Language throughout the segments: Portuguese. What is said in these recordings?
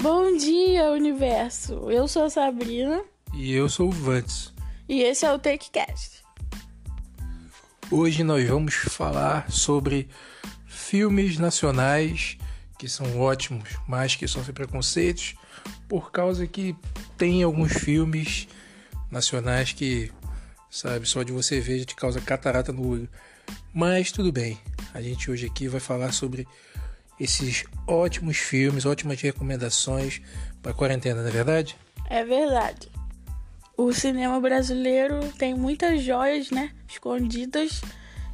Bom dia, universo! Eu sou a Sabrina E eu sou o Vantes. e esse é o TakeCast. Hoje nós vamos falar sobre filmes nacionais que são ótimos, mas que sofrem preconceitos por causa que tem alguns filmes nacionais que, sabe, só de você ver já te causa catarata no olho. Mas tudo bem, a gente hoje aqui vai falar sobre esses ótimos filmes, ótimas recomendações para quarentena, não é verdade? É verdade. O cinema brasileiro tem muitas joias, né? Escondidas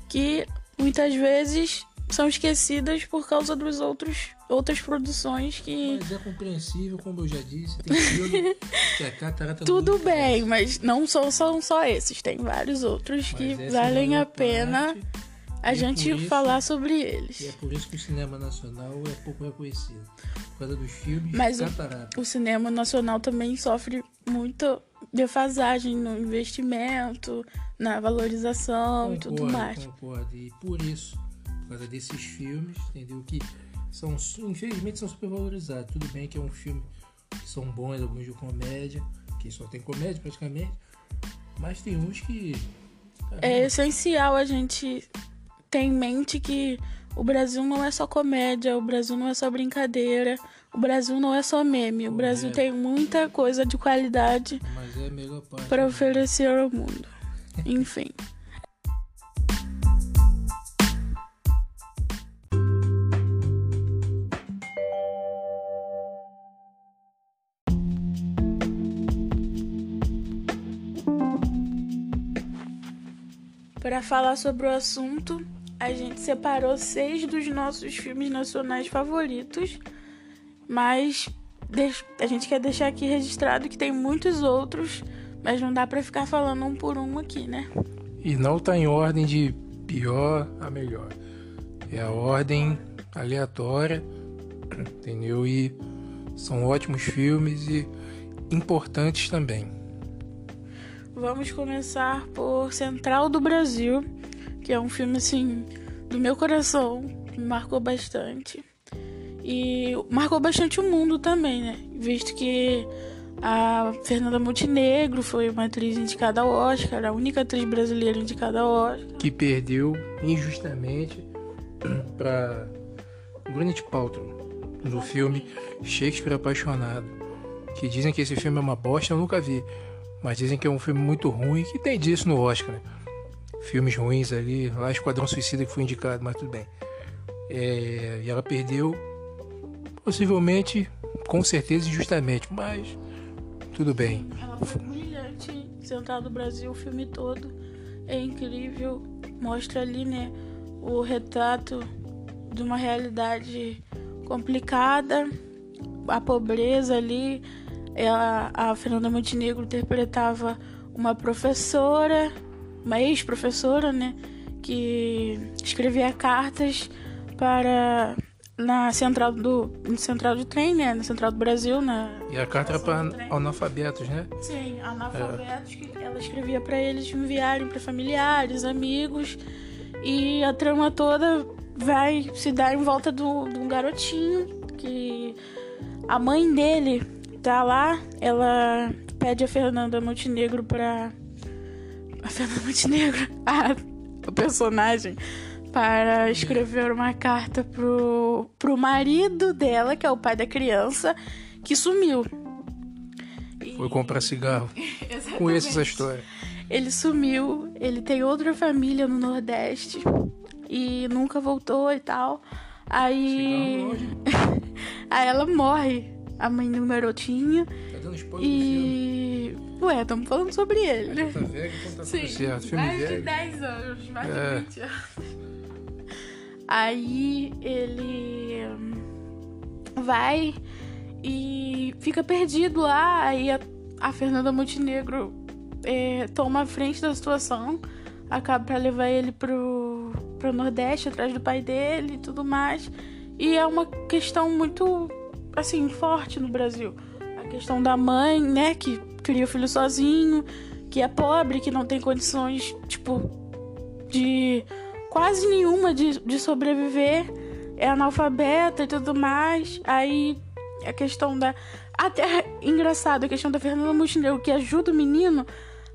que muitas vezes são esquecidas por causa dos outros outras produções que Mas é compreensível, como eu já disse, tem filme que é catarata tudo bem, mas não são, são só esses, tem vários outros que Mas é valem maior a pena parte, a e gente por isso- falar sobre E eles. é por isso que o cinema nacional é pouco reconhecido. Por causa dos filmes Mas o-. O cinema nacional também sofre muita defasagem no investimento, na valorização e tudo Concordo, mais. Concordo. E por isso, por causa desses filmes, entendeu? Que são, infelizmente, são supervalorizados. Tudo bem que é um filme que são bons, alguns de comédia, que só tem comédia praticamente, mas tem uns que. É essencial a gente ter em mente que o Brasil não é só comédia, o Brasil não é só brincadeira, o Brasil não é só meme. O Brasil Correto. tem muita coisa de qualidade é para oferecer ao mundo. Enfim. Para falar sobre o assunto, a gente separou seis dos nossos filmes nacionais favoritos, mas a gente quer deixar aqui registrado que tem muitos outros, mas não dá para ficar falando um por um aqui, né? E não tá em ordem de pior a melhor. É a ordem aleatória, entendeu? E são ótimos filmes e importantes também. Vamos começar por Central do Brasil, que é um filme assim do meu coração, me marcou bastante. E marcou bastante o mundo também, né? Visto que a Fernanda Montenegro foi uma atriz indicada ao Oscar, a única atriz brasileira indicada ao Oscar. Que perdeu injustamente para Gwyneth Paltrow no filme Shakespeare Apaixonado. Que dizem que esse filme é uma bosta, eu nunca vi. Mas dizem que é um filme muito ruim, que tem disso no Oscar, né? Filmes ruins ali, lá Esquadrão Suicida que foi indicado, mas tudo bem. É, e ela perdeu, possivelmente, com certeza, injustamente, mas tudo bem. Ela foi brilhante em Central do Brasil, o filme todo. É incrível. Mostra ali, né, o retrato de uma realidade complicada, a pobreza ali. Ela, a Fernanda Montenegro interpretava uma professora, uma ex-professora, né, que escrevia cartas para na central do no central de trem, né, na central do Brasil, na E a carta era do para analfabetos, né? Sim, analfabetos que ela escrevia pra eles enviarem pra familiares, amigos. E a trama toda vai se dar em volta do- de um garotinho que a mãe dele tá lá, ela pede a Fernanda Montenegro pra. A Fernanda Montenegro, a, o personagem, para escrever uma carta pro, pro marido dela, que é o pai da criança, que sumiu. Foi comprar cigarro. Conheço essa história. ele sumiu, ele tem outra família no Nordeste e nunca voltou e tal. Aí. Aí ela morre, a mãe do garotinho. Tá dando spoiler. E. Ué, estamos falando sobre ele, né? Tá velho, então tá Sim, certo. Filme mais de velho. 10 anos, mais É. de 20 anos. Aí ele vai e fica perdido lá. Aí a, a Fernanda Montenegro é, toma a frente da situação, acaba pra levar ele pro, pro Nordeste, atrás do pai dele e tudo mais. E é uma questão muito, assim, forte no Brasil. A questão da mãe, né, que cria o filho sozinho, que é pobre, que não tem condições, tipo, de quase nenhuma de, de sobreviver, é analfabeta e tudo mais. Aí a questão da. Até engraçado, a questão da Fernanda Montenegro que ajuda o menino.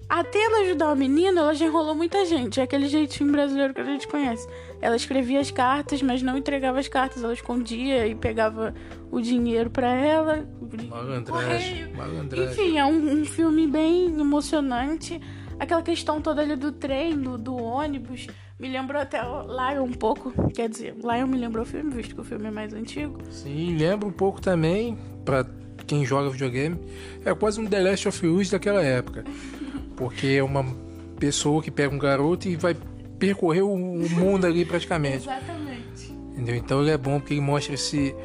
Até ela ajudar o menino, ela já enrolou muita gente. É aquele jeitinho brasileiro que a gente conhece. Ela escrevia as cartas, mas não entregava as cartas. Ela escondia e pegava o dinheiro para ela. Malandragem, malandragem. Enfim, é um, um, filme bem emocionante. Aquela questão toda ali do trem, do, do ônibus. Me lembrou até o Lion um pouco. Quer dizer, Lion me lembrou o filme, visto que o filme é mais antigo. Sim, lembra um pouco também, para quem joga videogame. É quase um The Last of Us daquela época. Porque é uma pessoa que pega um garoto e vai percorrer o mundo ali praticamente. Exatamente. Entendeu? Então ele é bom porque ele mostra esse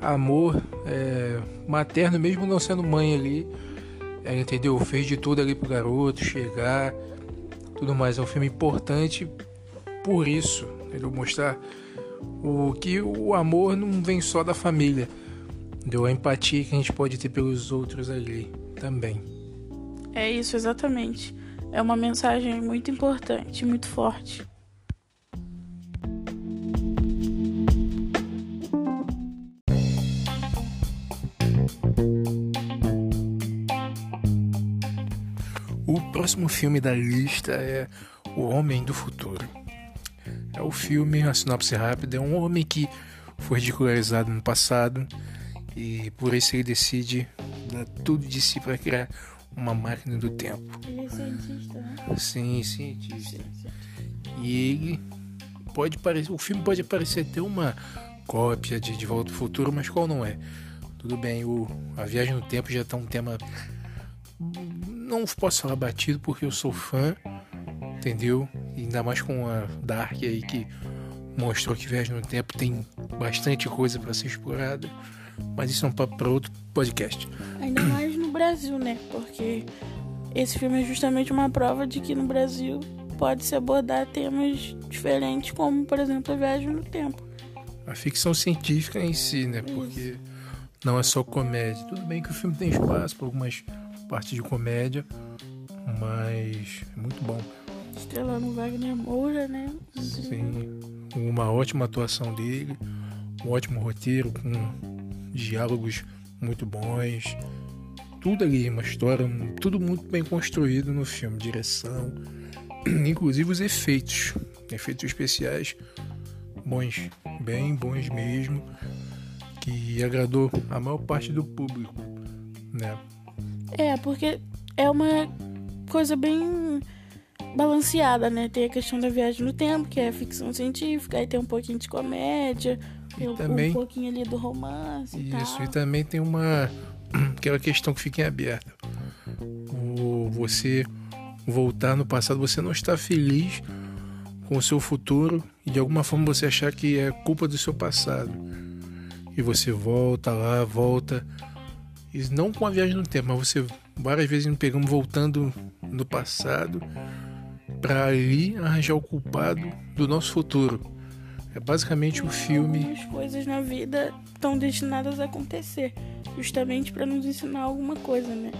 amor é, materno, mesmo não sendo mãe ali. Ela, entendeu? Fez de tudo ali pro garoto chegar, tudo mais. É um filme importante por isso, entendeu? Mostrar o que o amor não vem só da família, deu a empatia que a gente pode ter pelos outros ali também. É isso, exatamente. É uma mensagem muito importante, muito forte. O próximo filme da lista é O Homem do Futuro. É o filme, a sinopse rápida, é um homem que foi ridicularizado no passado e por isso ele decide dar tudo de si para criar uma máquina do tempo. Ele é cientista, né? Sim, cientista. E ele pode parecer, o filme pode parecer ter uma cópia de De Volta ao Futuro, mas qual não é? Tudo bem, o, a viagem no tempo já está um tema não posso falar batido porque eu sou fã, entendeu? E ainda mais com a Dark aí que mostrou que viagem no tempo tem bastante coisa para ser explorada. Mas isso é um papo para outro podcast. Ainda mais Brasil, né? Porque esse filme é justamente uma prova de que no Brasil pode-se abordar temas diferentes, como, por exemplo, a viagem no tempo. A ficção científica em si, né? Porque isso. não é só comédia. Tudo bem que o filme tem espaço para algumas partes de comédia, mas é muito bom. Estrelando Wagner Moura, né? Sim, uma ótima atuação dele, um ótimo roteiro com diálogos muito bons, tudo ali, uma história, tudo muito bem construído no filme, direção, inclusive os efeitos, efeitos especiais bons, bem bons mesmo, que agradou a maior parte do público, né? É, porque é uma coisa bem balanceada, né? Tem a questão da viagem no tempo, que é ficção científica, aí tem um pouquinho de comédia, E um, também- um pouquinho ali do romance e Isso, tal. e também tem uma aquela questão que fica em aberto. O, você voltar no passado, você não está feliz com o seu futuro e de alguma forma você achar que é culpa do seu passado. E você volta lá, volta. E não com a viagem no tempo, mas você várias vezes nos pegamos voltando no passado para ali arranjar o culpado do nosso futuro. É basicamente o filme Algumas coisas na vida estão destinadas a acontecer, justamente para nos ensinar alguma coisa, né?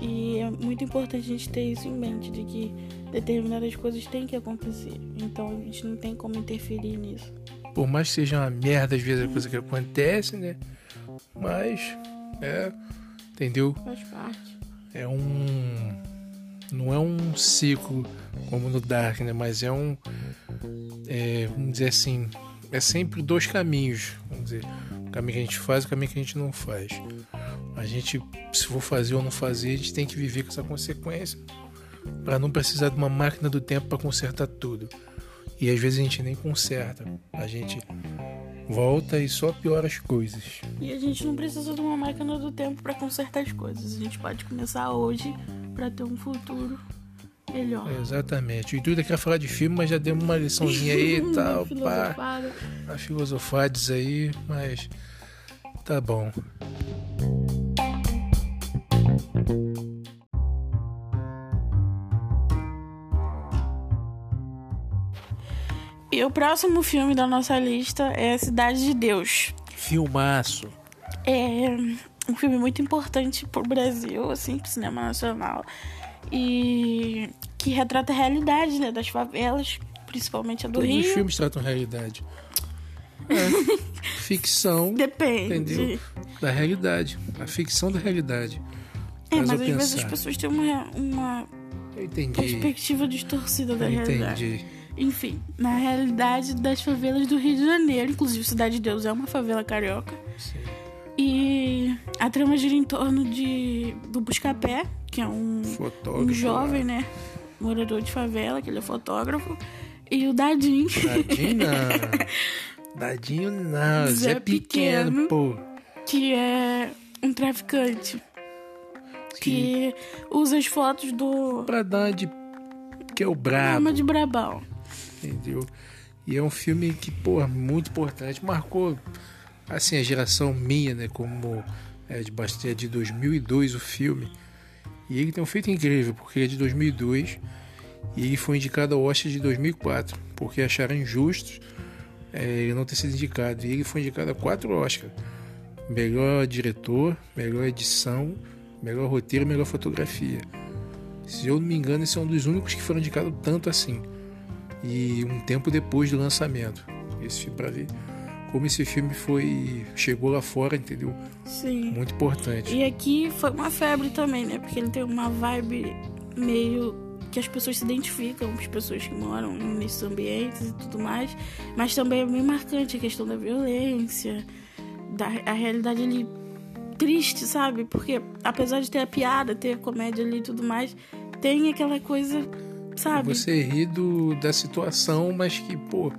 E é muito importante a gente ter isso em mente, de que determinadas coisas têm que acontecer. Então a gente não tem como interferir nisso. por mais que seja uma merda às vezes a coisa que acontece, né? Mas é, entendeu? Faz parte. É um não é um ciclo como no Dark, né? Mas é um é, vamos dizer assim, é sempre dois caminhos, vamos dizer, o caminho que a gente faz e o caminho que a gente não faz. A gente, se for fazer ou não fazer, a gente tem que viver com essa consequência para não precisar de uma máquina do tempo para consertar tudo. E às vezes a gente nem conserta, a gente volta e só piora as coisas. E a gente não precisa de uma máquina do tempo para consertar as coisas. A gente pode começar hoje para ter um futuro melhor. Exatamente. O intuito é que falar de filme, mas já demos uma liçãozinha aí e tal, pá, Filosofada. a filosofades aí, mas tá bom. E o próximo filme da nossa lista é Cidade de Deus. Filmaço. É um filme muito importante pro Brasil, assim, pro cinema nacional. E que retrata a realidade, né, das favelas, principalmente a do Todos os Rio. filmes tratam realidade. É, ficção. Depende. Entendeu? Da realidade. A ficção da realidade. É, mas eu às vezes pensar. as pessoas têm uma, uma Eu perspectiva distorcida da realidade. Entendi. Enfim, na realidade das favelas do Rio de Janeiro, inclusive Cidade de Deus é uma favela carioca. Sim. E a trama gira em torno de do Buscapé, que é um, um jovem, né? Morador de favela, que ele é fotógrafo. E o Dadinho, Dadinho não. Dadinho não. Zé Zé pequeno, Pequeno. pô. que é um traficante. Que usa as fotos do Pra dar de. Que é o brabo. Arma de Brabão. Entendeu? E é um filme que, pô, muito importante. Marcou, assim, a geração minha, né? Como é de, bastante, é de 2002 o filme. E ele tem um feito incrível, porque é de 2002 e ele foi indicado ao Oscar de 2004, porque acharam injusto é, ele não ter sido indicado. E ele foi indicado a quatro Oscars. Melhor diretor, melhor edição, melhor roteiro, melhor fotografia. Se eu não me engano, esse é um dos únicos que foram indicados tanto assim e um tempo depois do lançamento. Esse filme para ver como esse filme foi chegou lá fora, entendeu? Sim. Muito importante. E aqui foi uma febre também, né? Porque ele tem uma vibe meio que as pessoas se identificam, as pessoas que moram nesses ambientes e tudo mais. Mas também é bem marcante a questão da violência, da a realidade ali triste, sabe? Porque apesar de ter a piada, ter a comédia ali e tudo mais, tem aquela coisa, sabe? Você ri do, da situação, mas que, pô,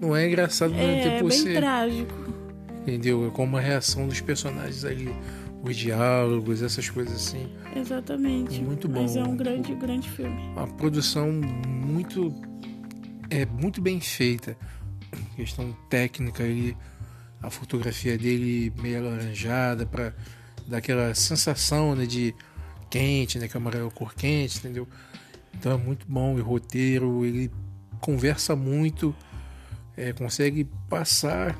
não é engraçado ao mesmo é tempo bem você. trágico. Entendeu? É como a reação dos personagens ali, os diálogos, essas coisas assim. Exatamente. Muito Mas é bom. um grande, grande filme. Uma produção muito. É muito bem feita. Questão técnica ali. A fotografia dele meio alaranjada para dar aquela sensação né, de quente, né? Que é uma cor quente, entendeu? Então é muito bom. E o roteiro, ele conversa muito, é, consegue passar,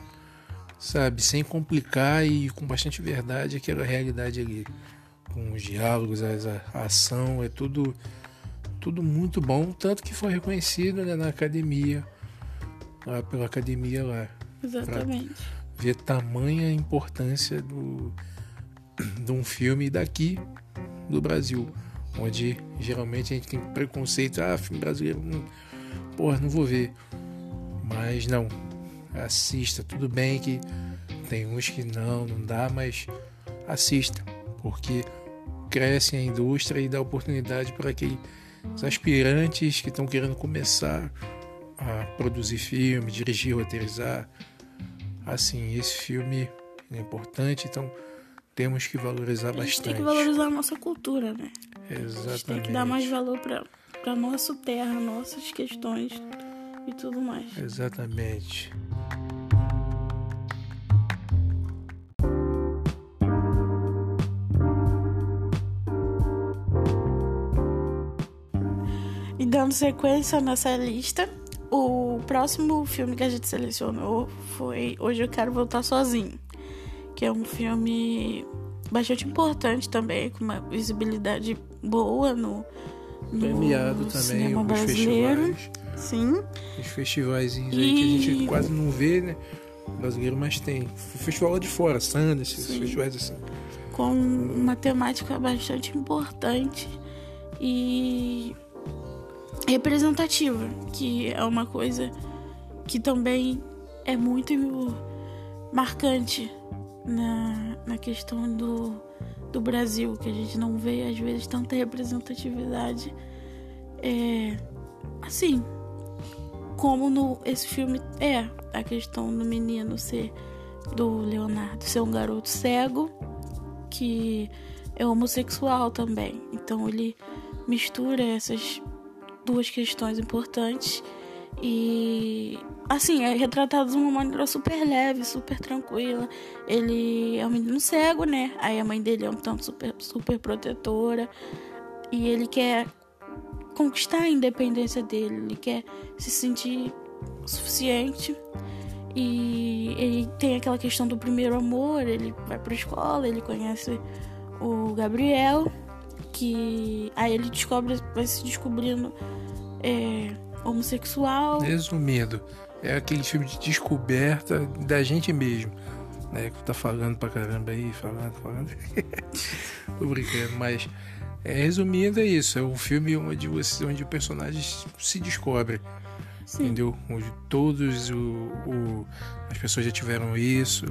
sabe, sem complicar e com bastante verdade aquela realidade ali. Com os diálogos, a, a ação, é tudo tudo muito bom, tanto que foi reconhecido né, na academia, lá pela academia lá. Exatamente. Ver tamanha importância do, de um filme daqui do Brasil, onde geralmente a gente tem preconceito, ah, filme brasileiro, não, porra, não vou ver. Mas não, assista, tudo bem que tem uns que não, não dá, mas assista, porque cresce a indústria e dá oportunidade para aqueles aspirantes que estão querendo começar a produzir filme, dirigir, roteirizar. Assim, esse filme é importante, então temos que valorizar A gente bastante. tem que valorizar a nossa cultura, né? A gente Exatamente. tem que dar mais valor pra, pra nossa terra, nossas questões e tudo mais. Exatamente. E dando sequência nessa lista, o próximo filme que a gente selecionou foi Hoje Eu Quero Voltar Sozinho, que é um filme bastante importante também, com uma visibilidade boa no, no Premiado também cinema brasileiro. festivais. Sim. Os festivais aí que a gente E- quase não vê, né? Brasileiro, mas tem. Festival lá de fora, Sundance, esses festivais assim. com uma temática bastante importante e representativa, que é uma coisa que também é muito marcante na, na questão do, do Brasil, que a gente não vê às vezes tanta representatividade é, assim como no esse filme é a questão do menino ser do Leonardo ser um garoto cego que é homossexual também. Então ele mistura essas duas questões importantes e assim, é retratado de uma maneira super leve, super tranquila. Ele é um menino cego, né? Aí a mãe dele é um tanto super, super protetora e ele quer conquistar a independência dele, ele quer se sentir suficiente. E ele tem aquela questão do primeiro amor, ele vai pra escola, ele conhece o Gabriel, que aí ele descobre, vai se descobrindo é, homossexual. Resumindo, é aquele filme de descoberta da gente mesmo. Né? Que tá falando pra caramba aí, falando, falando. Tô brincando, mas é, resumindo, é isso. É um filme onde, você, onde o personagem se descobre. Sim. Entendeu? Onde todos o, o, as pessoas já tiveram isso.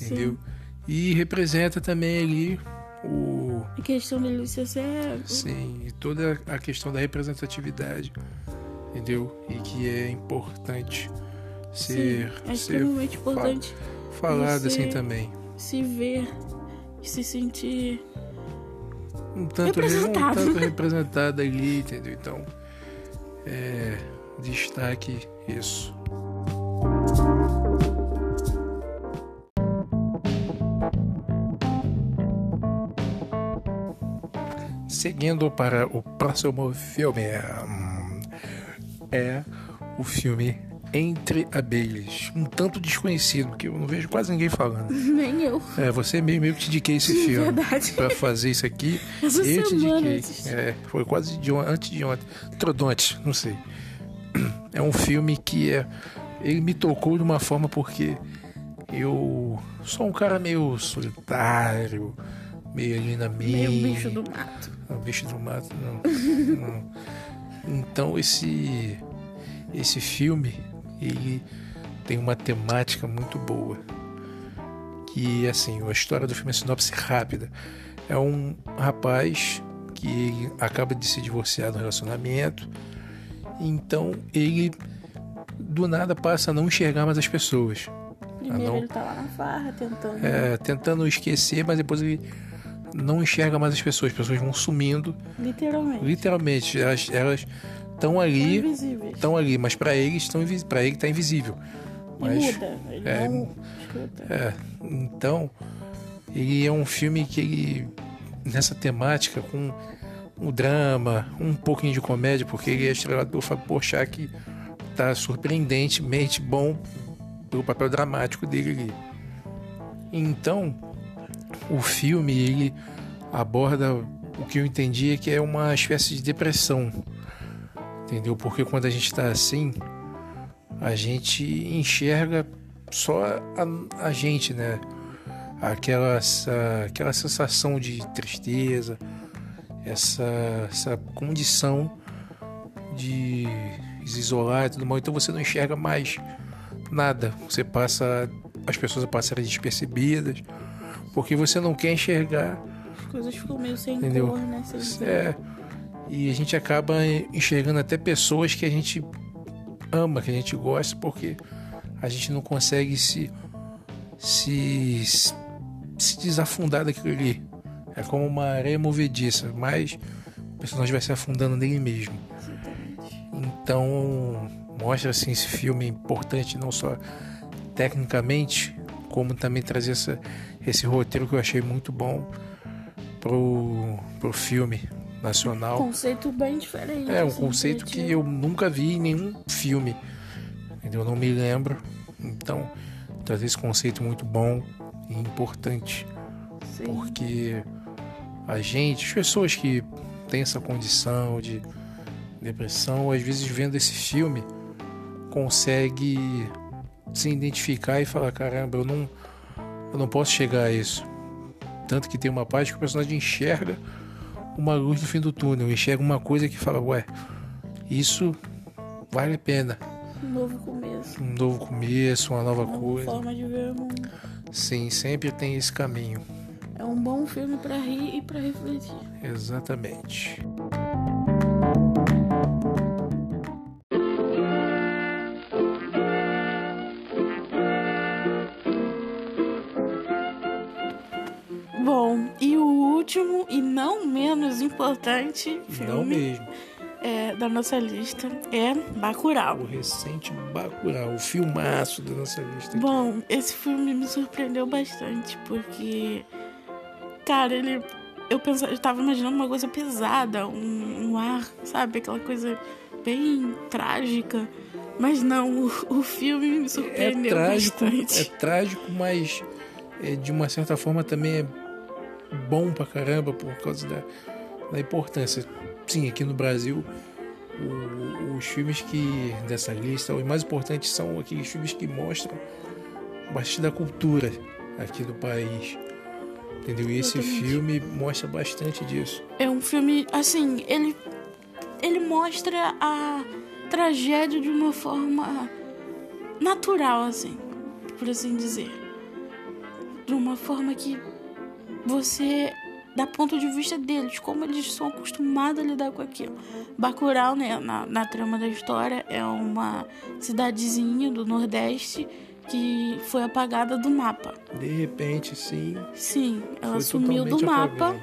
Entendeu? Sim. E representa também ali o. A questão de Lúcia cego. Sim, e toda a questão da representatividade. Entendeu? E que é importante ser. Sim, é extremamente importante. Fa falado assim também. Se ver, se sentir um tanto representado, um tanto representado ali, entendeu? Então, é, destaque isso. Seguindo para o próximo filme, hum, é o filme entre Abelhas. Um tanto desconhecido, que eu não vejo quase ninguém falando. Nem eu. É, você mesmo, eu te indiquei esse filme. Verdade. Pra fazer isso aqui. Essa eu te indiquei. É, foi quase de antes de ontem. Trodonte, não sei. É um filme que é. Ele me tocou de uma forma porque eu sou um cara meio solitário, meio ali na minha. Meio bicho do mato. Não, bicho do mato, não. não. Então esse esse filme ele tem uma temática muito boa. Que assim, a história do filme é sinopse rápida. É um rapaz que acaba de se divorciar do relacionamento. Então ele do nada passa a não enxergar mais as pessoas. Primeiro não, ele tá lá na farra tentando. É, tentando esquecer, mas depois ele não enxerga mais as pessoas. As pessoas vão sumindo. Literalmente. Literalmente. Elas, elas estão ali, estão ali, mas para eles estão para ele está invisível. Mas, e muda, ele é, não é, então ele é um filme que ele nessa temática com um drama, um pouquinho de comédia, porque ele é estrelado pelo Fábio Porchat que tá surpreendentemente bom pelo papel dramático dele ali. Então, o filme ele aborda o que eu entendi é que é uma espécie de depressão entendeu? Porque quando a gente está assim, a gente enxerga só a, a gente, né? Aquela, essa, aquela sensação de tristeza, essa, essa condição de se isolar e tudo mais. Então você não enxerga mais nada. Você passa, as pessoas passam despercebidas, porque você não quer enxergar. As coisas ficam meio sem entendeu? cor, né? Sem é. E a gente acaba enxergando até pessoas que a gente ama, que a gente gosta, porque a gente não consegue se, se, se desafundar daquilo ali. É como uma areia movediça, mas o personagem vai se afundando nele mesmo. Então, mostra assim esse filme importante não só tecnicamente, como também trazer essa, esse roteiro que eu achei muito bom pro, pro filme nacional. Um conceito bem diferente. É, um assim, conceito que eu nunca vi em nenhum filme. Eu não me lembro. Então, trazer esse conceito muito bom e importante. Sim. Porque a gente, as pessoas que têm essa condição de depressão, às vezes vendo esse filme, consegue se identificar e falar, caramba, eu não, eu não posso chegar a isso. Tanto que tem uma parte que o personagem enxerga uma luz no fim do túnel, enxerga uma coisa que fala, ué, isso vale a pena. Um novo começo. Um novo começo, uma nova, uma coisa. forma de ver o mundo. Sim, sempre tem esse caminho. É um bom filme para rir e para refletir. Exatamente. Importante filme é, da nossa lista é Bacurau. O recente Bacurau, o filmaço da nossa lista. Bom, esse filme me surpreendeu bastante porque, cara, ele eu pensava, eu tava imaginando uma coisa pesada, um, um ar, sabe, aquela coisa bem trágica. Mas não, o, o filme me surpreendeu é trágico, bastante. É trágico, mas é, de uma certa forma também é bom pra caramba por causa da, da importância. Sim, aqui no Brasil o, os filmes que dessa lista, os mais importantes são aqueles filmes que mostram bastante da cultura aqui do país. Entendeu? E esse Exatamente. filme mostra bastante disso. É um filme, assim, ele, ele mostra a tragédia de uma forma natural, assim, por assim dizer. De uma forma que você, da ponto de vista deles, como eles são acostumados a lidar com aquilo. Bacurau, né, na, na trama da história, é uma cidadezinha do Nordeste que foi apagada do mapa. De repente, sim, Sim, ela sumiu do mapa. apagada.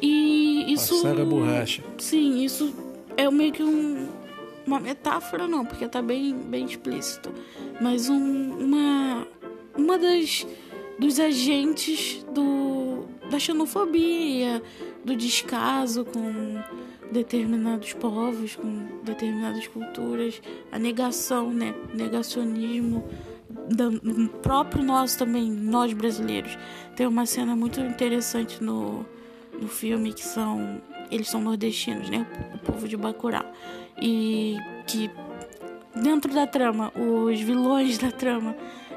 E isso. Passaram a borracha. Sim, isso é meio que um, uma metáfora, não, porque tá bem, bem explícito. Mas um, uma, uma das dos agentes do, da xenofobia, do descaso com determinados povos, com determinadas culturas, a negação, né? Negacionismo da- próprio nosso também, nós brasileiros. Tem uma cena muito interessante no, no filme que são eles são nordestinos, né? O povo de Bacurau. E que dentro da trama, os vilões da trama,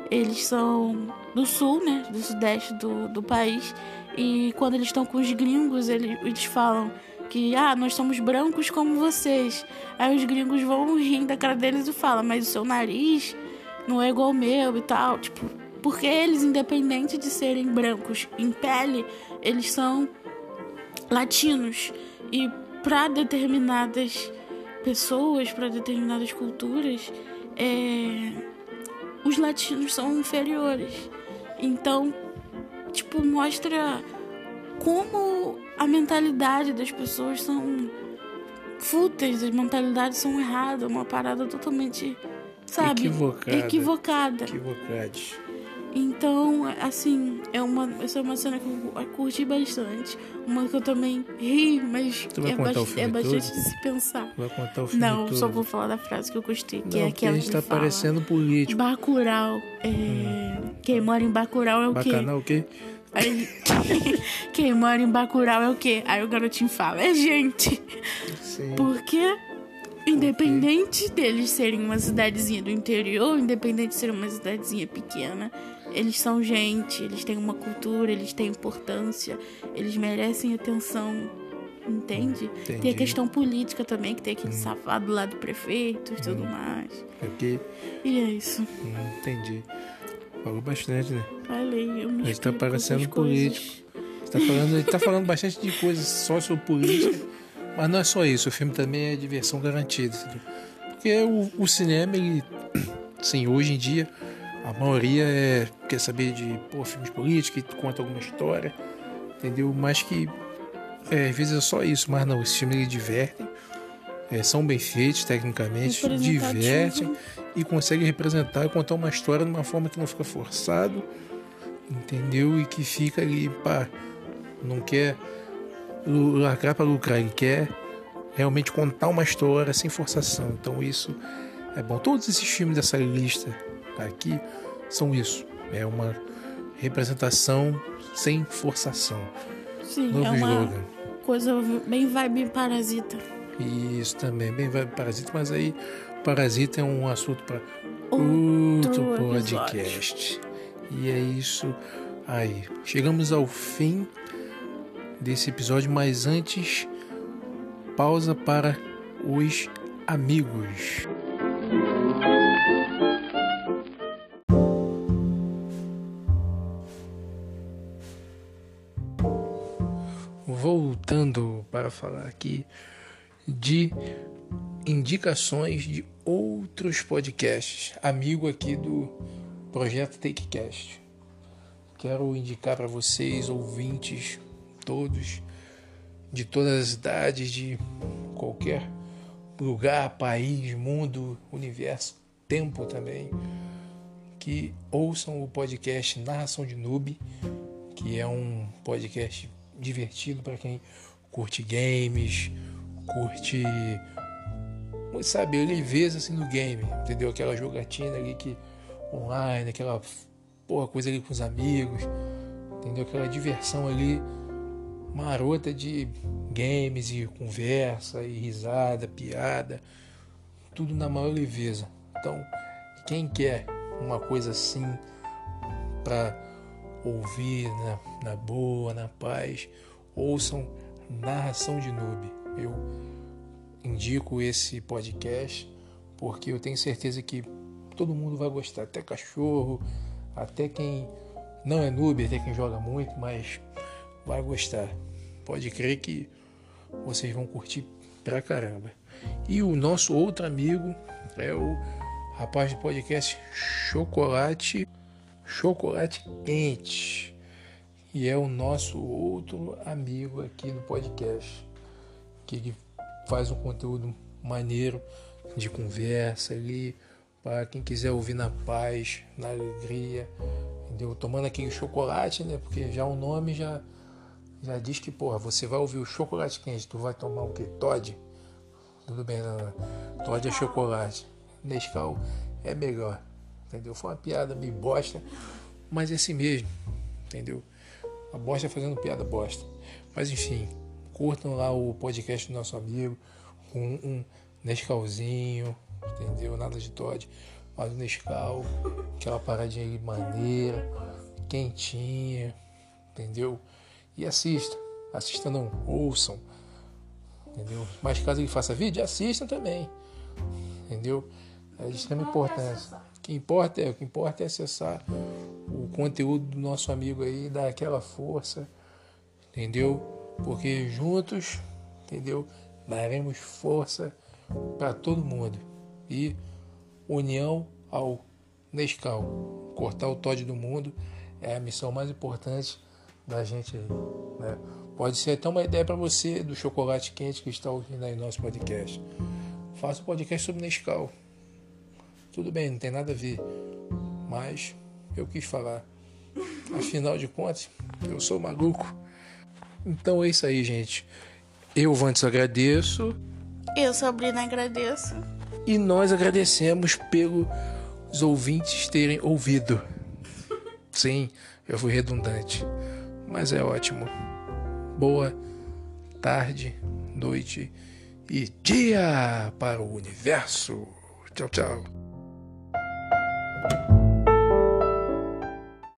eles são do sul, né? Do sudeste do, do país. E quando eles estão com os gringos, eles, eles falam que, ah, nós somos brancos como vocês. Aí os gringos vão rir da cara deles e falam, mas o seu nariz não é igual ao meu e tal. Tipo, porque eles, independente de serem brancos em pele, eles são latinos. E para determinadas pessoas, para determinadas culturas, é, os latinos são inferiores. Então, tipo, mostra como a mentalidade das pessoas são fúteis, as mentalidades são erradas, uma parada totalmente, sabe, Equivocada. equivocada. Então, assim, é uma, essa é uma cena que eu curti bastante. Uma que eu também ri, mas é, filme é bastante todo? de se pensar. Vai contar o filme Não, todo. só vou falar da frase que eu gostei, que Não, é aquela a gente que tá fala. parecendo político. Bacurau. É... Quem mora em Bacurau é o quê? Bacanal o quê? Aí... Quem mora em Bacurau é o quê? Aí o garotinho fala, é gente. Sim. Porque, independente deles serem uma cidadezinha do interior, independente de ser uma cidadezinha pequena, eles são gente, eles têm uma cultura, eles têm importância, eles merecem atenção, entende? Tem a Entendi. questão política também, que tem aquele safado lá do prefeito e tudo mais. Ok. E é isso. Hum, entendi. Falou bastante, né? Falei, eu me A gente tá parecendo político. Você tá falando, ele tá falando bastante de coisas sociopolíticas, mas não é só isso. O filme também é diversão garantida. Porque o, o cinema, ele, sim, hoje em dia, a maioria é, quer saber de pô, filmes políticos, que conta alguma história, entendeu? Mas que é, às vezes é só isso, mas não, esses filmes divertem, é, são bem feitos tecnicamente, divertem e conseguem representar e contar uma história de uma forma que não fica forçado, entendeu? E que fica ali, pá, não quer lacrar para lucrar, ele quer realmente contar uma história sem forçação. Então isso é bom. Todos esses filmes dessa lista aqui são isso. É uma representação sem forçação. Sim, Novo é uma slogan. coisa bem vibe parasita. Isso também, bem vai Parasita, mas aí Parasita é um assunto para Outro outro podcast. E é isso aí. Chegamos ao fim desse episódio, mas antes, pausa para os amigos. Voltando para falar aqui de indicações de outros podcasts, amigo aqui do projeto TakeCast. Quero indicar para vocês, ouvintes, todos, de todas as idades, de qualquer lugar, país, mundo, universo, tempo também, que ouçam o podcast Narração de Noob, que é um podcast divertido para quem curte games, curte sabe, leveza assim no game, entendeu? Aquela jogatina ali que online, aquela porra, coisa ali com os amigos, entendeu? Aquela diversão ali marota de games e conversa e risada, piada, tudo na maior leveza. Então, quem quer uma coisa assim para ouvir na, na boa, na paz, ouçam Narração de Noob. Eu indico esse podcast porque eu tenho certeza que todo mundo vai gostar, até cachorro, até quem não é noob, até quem joga muito, mas vai gostar. Pode crer que vocês vão curtir pra caramba. E o nosso outro amigo é o rapaz do podcast Chocolate Chocolate Quente. E é o nosso outro amigo aqui do podcast, que ele faz um conteúdo maneiro de conversa ali, para quem quiser ouvir na paz, na alegria, entendeu? Tomando aquele chocolate, né? Porque já o nome já, já diz que, porra, você vai ouvir o chocolate quente, tu vai tomar o quê? Todd? Tudo bem, não, não. Todd é chocolate. Nescau é melhor, entendeu? Foi uma piada meio bosta, mas é assim mesmo, entendeu? A bosta fazendo piada bosta. Mas enfim, curtam lá o podcast do nosso amigo, com um Nescauzinho, entendeu? Nada de Todd, mas o Nescau, aquela paradinha aí maneira, quentinha, entendeu? E assista, assista não, ouçam, entendeu? Mas caso ele faça vídeo, assistam também, entendeu? É de extrema importância. Que importa é, o que importa é acessar o conteúdo do nosso amigo aí, dar aquela força, entendeu? Porque juntos, entendeu? Daremos força para todo mundo. E união ao Nescau. Cortar o Todd do mundo é a missão mais importante da gente aí. Né? Pode ser até uma ideia para você do chocolate quente que está ouvindo aí no nosso podcast. Faça um podcast sobre Nescau. Tudo bem, não tem nada a ver. Mas eu quis falar. Afinal de contas, eu sou maluco. Então é isso aí, gente. Eu, Vantes, agradeço. Eu, Sabrina, agradeço. E nós agradecemos pelos ouvintes terem ouvido. Sim, eu fui redundante, mas é ótimo. Boa tarde, noite e dia para o universo. Tchau, tchau. Bye.